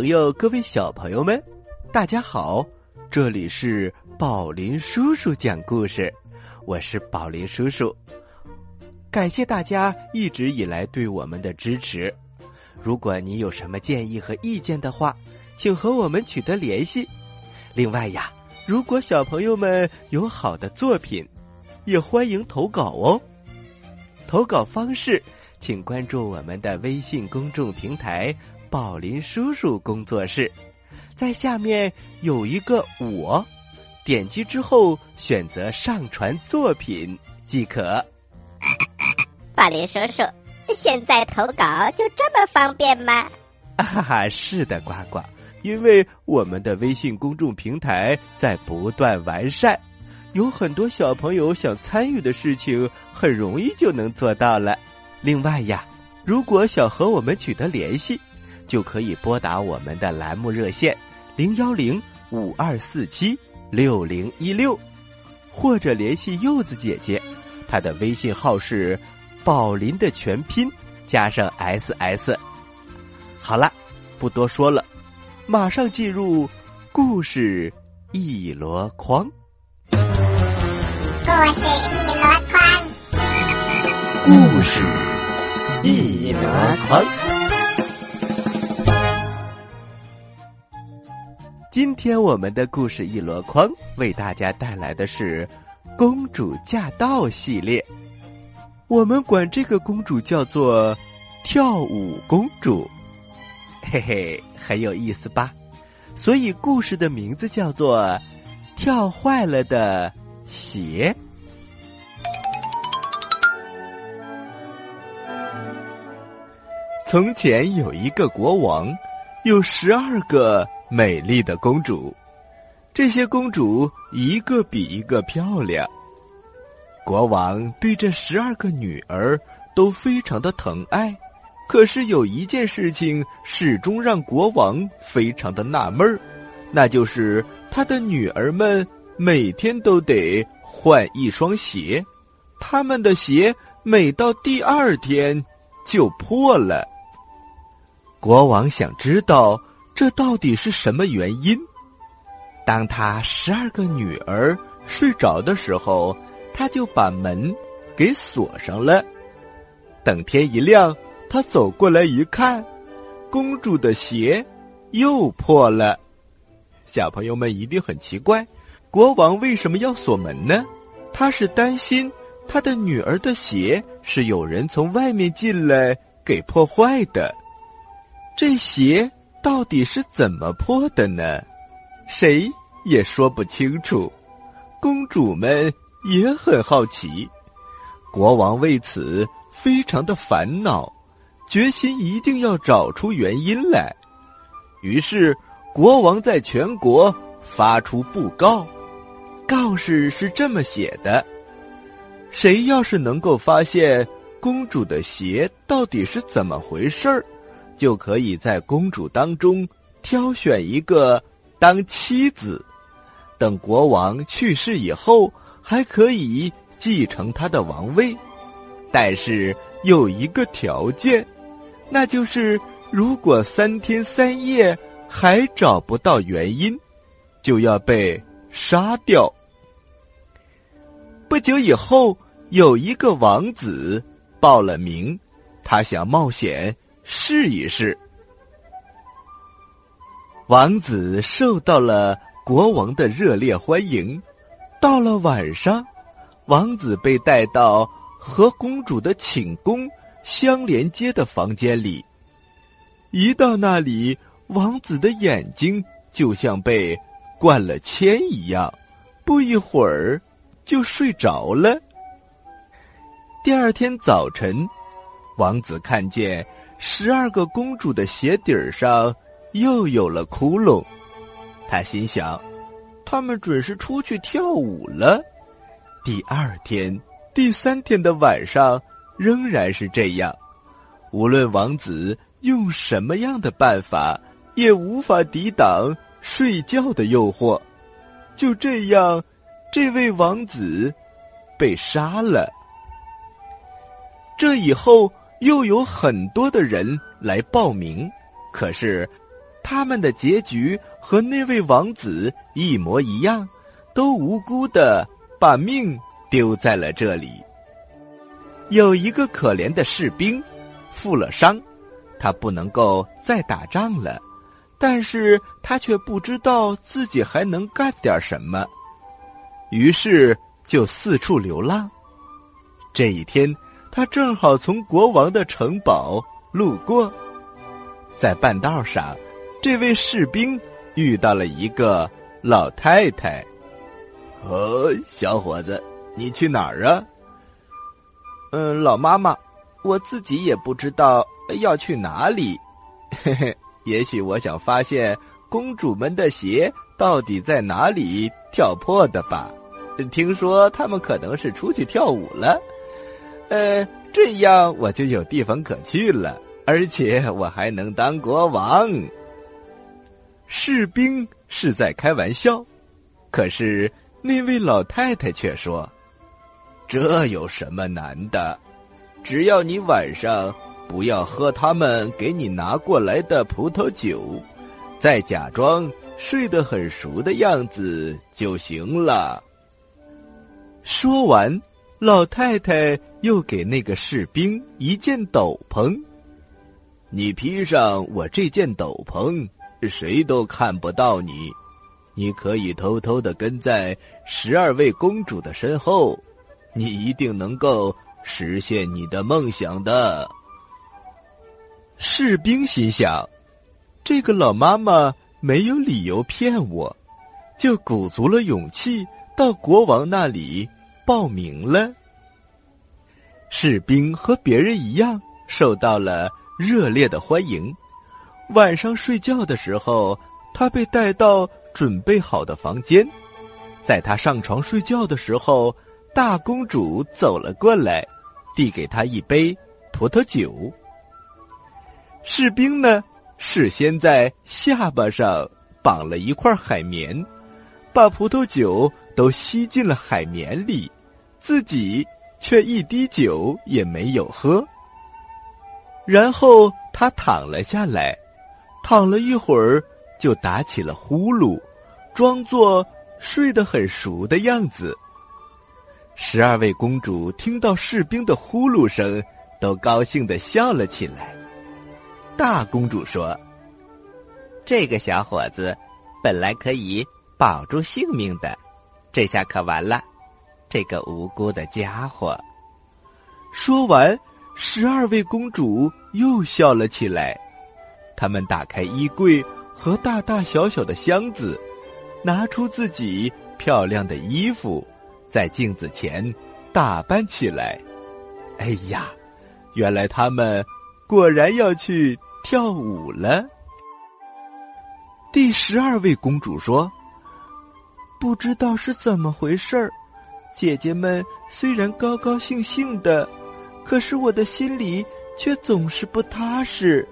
朋友，各位小朋友们，大家好！这里是宝林叔叔讲故事，我是宝林叔叔。感谢大家一直以来对我们的支持。如果你有什么建议和意见的话，请和我们取得联系。另外呀，如果小朋友们有好的作品，也欢迎投稿哦。投稿方式，请关注我们的微信公众平台。宝林叔叔工作室，在下面有一个我，点击之后选择上传作品即可。宝林叔叔，现在投稿就这么方便吗？哈哈，是的，呱呱，因为我们的微信公众平台在不断完善，有很多小朋友想参与的事情，很容易就能做到了。另外呀，如果想和我们取得联系。就可以拨打我们的栏目热线零幺零五二四七六零一六，或者联系柚子姐姐，她的微信号是宝林的全拼加上 ss。好了，不多说了，马上进入故事一箩筐。故事一箩筐，故事一箩筐。今天我们的故事一箩筐为大家带来的是《公主驾到》系列。我们管这个公主叫做跳舞公主，嘿嘿，很有意思吧？所以故事的名字叫做《跳坏了的鞋》。从前有一个国王，有十二个。美丽的公主，这些公主一个比一个漂亮。国王对这十二个女儿都非常的疼爱，可是有一件事情始终让国王非常的纳闷儿，那就是他的女儿们每天都得换一双鞋，他们的鞋每到第二天就破了。国王想知道。这到底是什么原因？当他十二个女儿睡着的时候，他就把门给锁上了。等天一亮，他走过来一看，公主的鞋又破了。小朋友们一定很奇怪，国王为什么要锁门呢？他是担心他的女儿的鞋是有人从外面进来给破坏的。这鞋。到底是怎么破的呢？谁也说不清楚。公主们也很好奇。国王为此非常的烦恼，决心一定要找出原因来。于是，国王在全国发出布告，告示是这么写的：谁要是能够发现公主的鞋到底是怎么回事儿。就可以在公主当中挑选一个当妻子，等国王去世以后，还可以继承他的王位。但是有一个条件，那就是如果三天三夜还找不到原因，就要被杀掉。不久以后，有一个王子报了名，他想冒险。试一试。王子受到了国王的热烈欢迎。到了晚上，王子被带到和公主的寝宫相连接的房间里。一到那里，王子的眼睛就像被灌了铅一样，不一会儿就睡着了。第二天早晨，王子看见。十二个公主的鞋底儿上又有了窟窿，他心想，他们准是出去跳舞了。第二天、第三天的晚上仍然是这样，无论王子用什么样的办法，也无法抵挡睡觉的诱惑。就这样，这位王子被杀了。这以后。又有很多的人来报名，可是他们的结局和那位王子一模一样，都无辜的把命丢在了这里。有一个可怜的士兵，负了伤，他不能够再打仗了，但是他却不知道自己还能干点什么，于是就四处流浪。这一天，他正好从国王的城堡路过，在半道上，这位士兵遇到了一个老太太。“哦，小伙子，你去哪儿啊？”嗯，老妈妈，我自己也不知道要去哪里。嘿嘿，也许我想发现公主们的鞋到底在哪里跳破的吧。听说他们可能是出去跳舞了。呃，这样我就有地方可去了，而且我还能当国王。士兵是在开玩笑，可是那位老太太却说。这有什么难的？只要你晚上不要喝他们给你拿过来的葡萄酒，再假装睡得很熟的样子就行了。说完，老太太又给那个士兵一件斗篷。你披上我这件斗篷，谁都看不到你。你可以偷偷的跟在十二位公主的身后。你一定能够实现你的梦想的。士兵心想：“这个老妈妈没有理由骗我，就鼓足了勇气到国王那里报名了。”士兵和别人一样受到了热烈的欢迎。晚上睡觉的时候，他被带到准备好的房间。在他上床睡觉的时候。大公主走了过来，递给他一杯葡萄酒。士兵呢，事先在下巴上绑了一块海绵，把葡萄酒都吸进了海绵里，自己却一滴酒也没有喝。然后他躺了下来，躺了一会儿，就打起了呼噜，装作睡得很熟的样子。十二位公主听到士兵的呼噜声，都高兴的笑了起来。大公主说：“这个小伙子本来可以保住性命的，这下可完了。这个无辜的家伙。”说完，十二位公主又笑了起来。他们打开衣柜和大大小小的箱子，拿出自己漂亮的衣服。在镜子前打扮起来，哎呀，原来他们果然要去跳舞了。第十二位公主说：“不知道是怎么回事儿，姐姐们虽然高高兴兴的，可是我的心里却总是不踏实。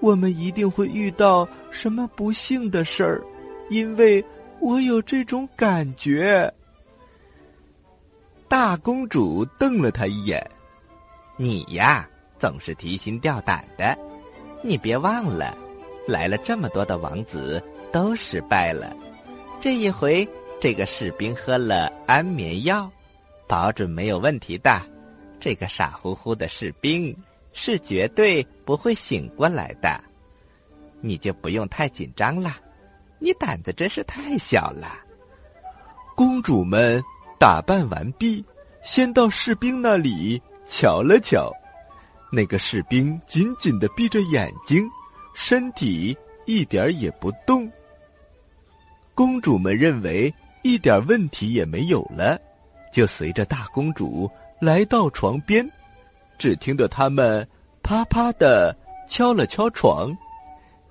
我们一定会遇到什么不幸的事儿，因为我有这种感觉。”大公主瞪了他一眼：“你呀，总是提心吊胆的。你别忘了，来了这么多的王子都失败了。这一回，这个士兵喝了安眠药，保准没有问题的。这个傻乎乎的士兵是绝对不会醒过来的。你就不用太紧张了。你胆子真是太小了。”公主们。打扮完毕，先到士兵那里瞧了瞧。那个士兵紧紧的闭着眼睛，身体一点也不动。公主们认为一点问题也没有了，就随着大公主来到床边。只听得他们啪啪的敲了敲床，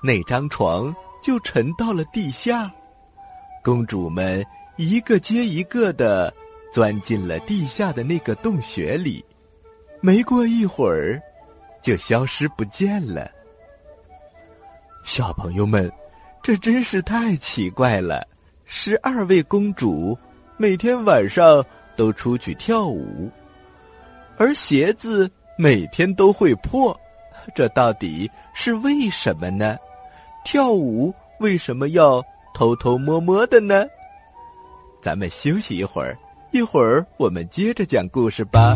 那张床就沉到了地下。公主们。一个接一个的钻进了地下的那个洞穴里，没过一会儿，就消失不见了。小朋友们，这真是太奇怪了！十二位公主每天晚上都出去跳舞，而鞋子每天都会破，这到底是为什么呢？跳舞为什么要偷偷摸摸的呢？咱们休息一会儿，一会儿我们接着讲故事吧。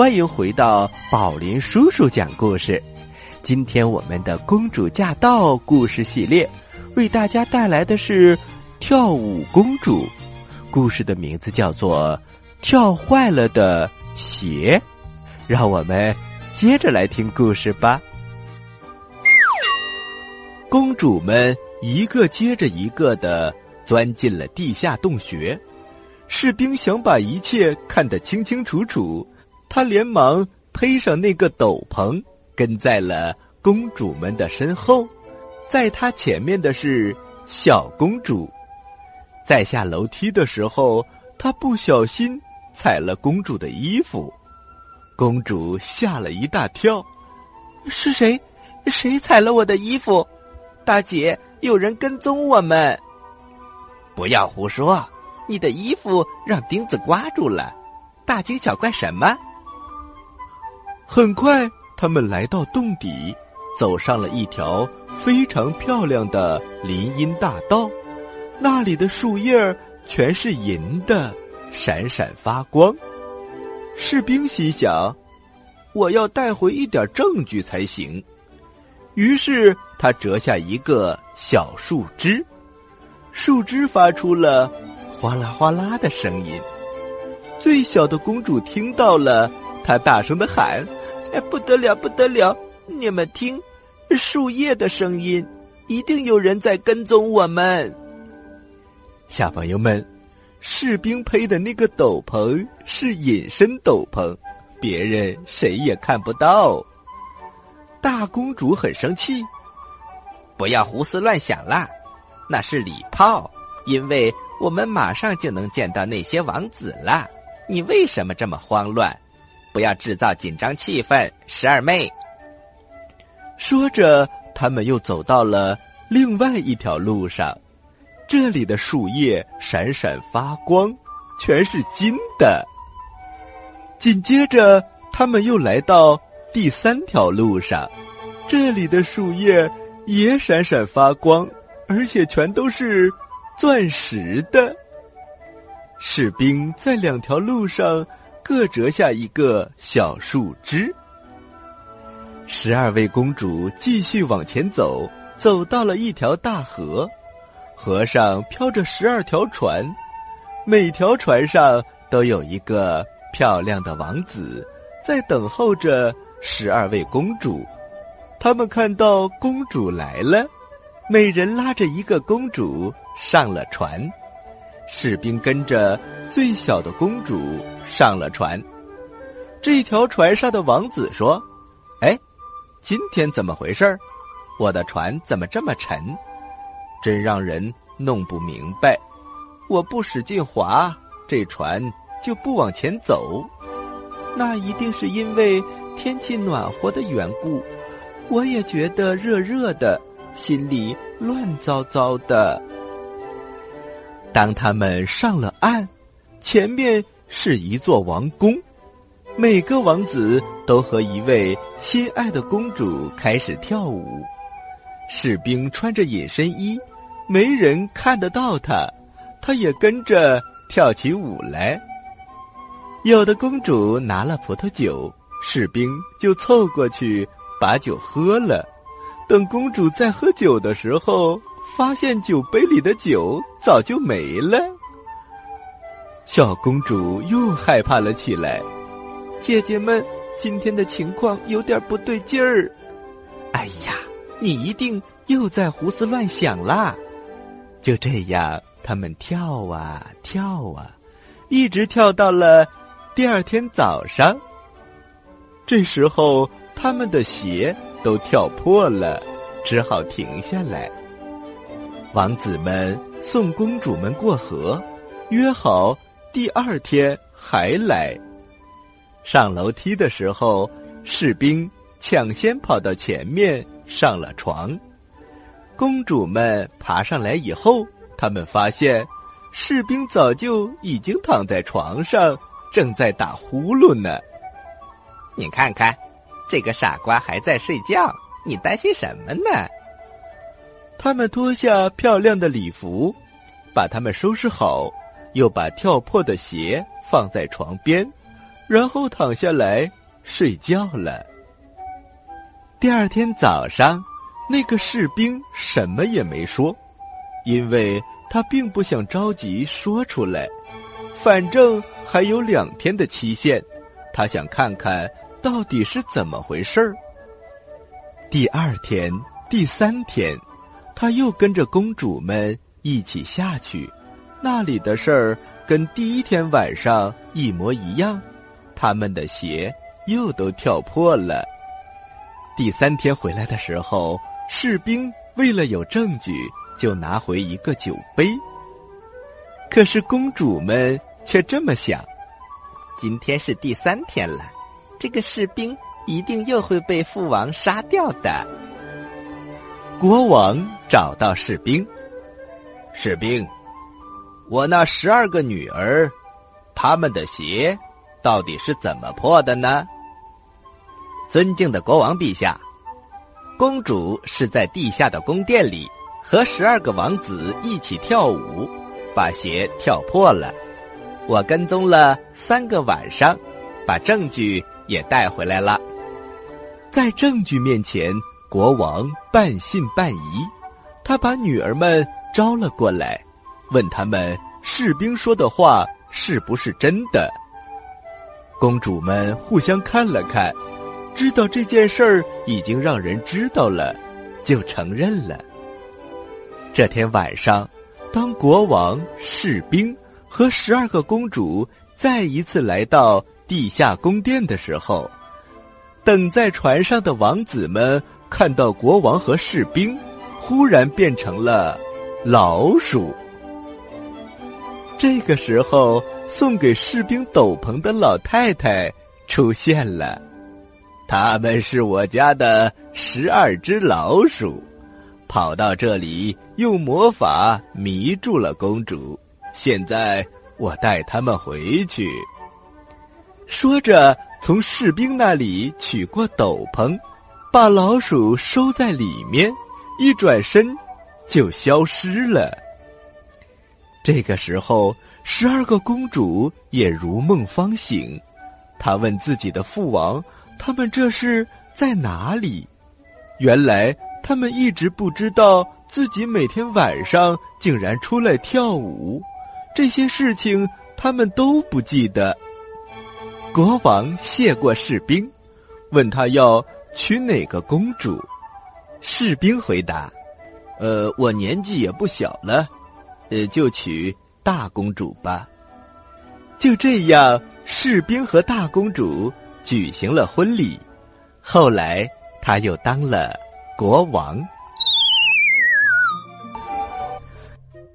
欢迎回到宝林叔叔讲故事。今天我们的公主驾到故事系列，为大家带来的是跳舞公主。故事的名字叫做《跳坏了的鞋》。让我们接着来听故事吧。公主们一个接着一个的钻进了地下洞穴，士兵想把一切看得清清楚楚。他连忙披上那个斗篷，跟在了公主们的身后。在他前面的是小公主。在下楼梯的时候，他不小心踩了公主的衣服，公主吓了一大跳。是谁？谁踩了我的衣服？大姐，有人跟踪我们！不要胡说！你的衣服让钉子刮住了，大惊小怪什么？很快，他们来到洞底，走上了一条非常漂亮的林荫大道。那里的树叶儿全是银的，闪闪发光。士兵心想：“我要带回一点证据才行。”于是他折下一个小树枝，树枝发出了哗啦哗啦的声音。最小的公主听到了，她大声的喊。哎，不得了，不得了！你们听，树叶的声音，一定有人在跟踪我们。小朋友们，士兵披的那个斗篷是隐身斗篷，别人谁也看不到。大公主很生气，不要胡思乱想啦，那是礼炮，因为我们马上就能见到那些王子了。你为什么这么慌乱？不要制造紧张气氛，十二妹。说着，他们又走到了另外一条路上，这里的树叶闪闪发光，全是金的。紧接着，他们又来到第三条路上，这里的树叶也闪闪发光，而且全都是钻石的。士兵在两条路上各折下一个小树枝。十二位公主继续往前走，走到了一条大河，河上飘着十二条船，每条船上都有一个漂亮的王子在等候着十二位公主。他们看到公主来了，每人拉着一个公主上了船，士兵跟着最小的公主上了船。这条船上的王子说：“哎。”今天怎么回事？我的船怎么这么沉？真让人弄不明白。我不使劲划，这船就不往前走。那一定是因为天气暖和的缘故。我也觉得热热的，心里乱糟糟的。当他们上了岸，前面是一座王宫。每个王子都和一位心爱的公主开始跳舞，士兵穿着隐身衣，没人看得到他，他也跟着跳起舞来。有的公主拿了葡萄酒，士兵就凑过去把酒喝了。等公主在喝酒的时候，发现酒杯里的酒早就没了，小公主又害怕了起来。姐姐们，今天的情况有点不对劲儿。哎呀，你一定又在胡思乱想啦！就这样，他们跳啊跳啊，一直跳到了第二天早上。这时候，他们的鞋都跳破了，只好停下来。王子们送公主们过河，约好第二天还来。上楼梯的时候，士兵抢先跑到前面上了床。公主们爬上来以后，他们发现士兵早就已经躺在床上，正在打呼噜呢。你看看，这个傻瓜还在睡觉，你担心什么呢？他们脱下漂亮的礼服，把他们收拾好，又把跳破的鞋放在床边。然后躺下来睡觉了。第二天早上，那个士兵什么也没说，因为他并不想着急说出来。反正还有两天的期限，他想看看到底是怎么回事儿。第二天、第三天，他又跟着公主们一起下去，那里的事儿跟第一天晚上一模一样。他们的鞋又都跳破了。第三天回来的时候，士兵为了有证据，就拿回一个酒杯。可是公主们却这么想：今天是第三天了，这个士兵一定又会被父王杀掉的。国王找到士兵，士兵，我那十二个女儿，他们的鞋。到底是怎么破的呢？尊敬的国王陛下，公主是在地下的宫殿里和十二个王子一起跳舞，把鞋跳破了。我跟踪了三个晚上，把证据也带回来了。在证据面前，国王半信半疑。他把女儿们招了过来，问他们士兵说的话是不是真的。公主们互相看了看，知道这件事儿已经让人知道了，就承认了。这天晚上，当国王、士兵和十二个公主再一次来到地下宫殿的时候，等在船上的王子们看到国王和士兵，忽然变成了老鼠。这个时候。送给士兵斗篷的老太太出现了，他们是我家的十二只老鼠，跑到这里用魔法迷住了公主。现在我带他们回去。说着，从士兵那里取过斗篷，把老鼠收在里面，一转身就消失了。这个时候，十二个公主也如梦方醒，她问自己的父王：“他们这是在哪里？”原来，他们一直不知道自己每天晚上竟然出来跳舞，这些事情他们都不记得。国王谢过士兵，问他要娶哪个公主。士兵回答：“呃，我年纪也不小了，呃，就娶大公主吧。”就这样，士兵和大公主举行了婚礼。后来，他又当了国王。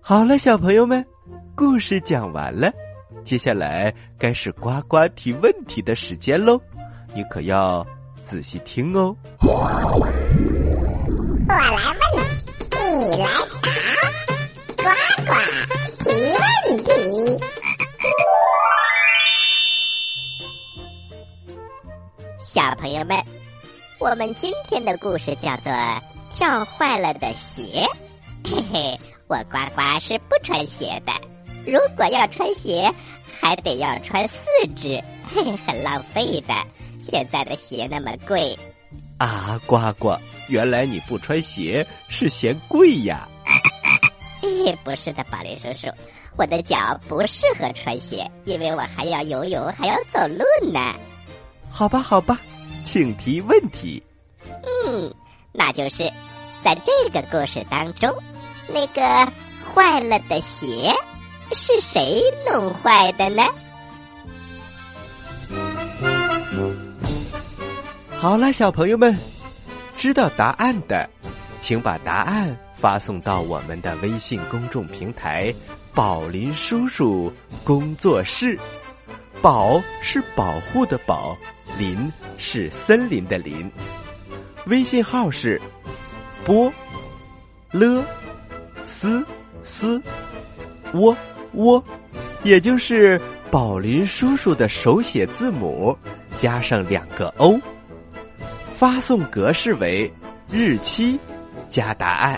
好了，小朋友们，故事讲完了。接下来该是呱呱提问题的时间喽，你可要仔细听哦。我来问，你来，呱呱提问题。小朋友们，我们今天的故事叫做《跳坏了的鞋》。嘿嘿，我呱呱是不穿鞋的。如果要穿鞋，还得要穿四只，嘿，很浪费的。现在的鞋那么贵，啊，呱呱，原来你不穿鞋是嫌贵呀？嘿，不是的，宝林叔叔，我的脚不适合穿鞋，因为我还要游泳，还要走路呢。好吧，好吧，请提问题。嗯，那就是在这个故事当中，那个坏了的鞋。是谁弄坏的呢？好了，小朋友们，知道答案的，请把答案发送到我们的微信公众平台“宝林叔叔工作室”。宝是保护的宝，林是森林的林。微信号是波了斯斯窝。窝，也就是宝林叔叔的手写字母，加上两个 O。发送格式为日期加答案。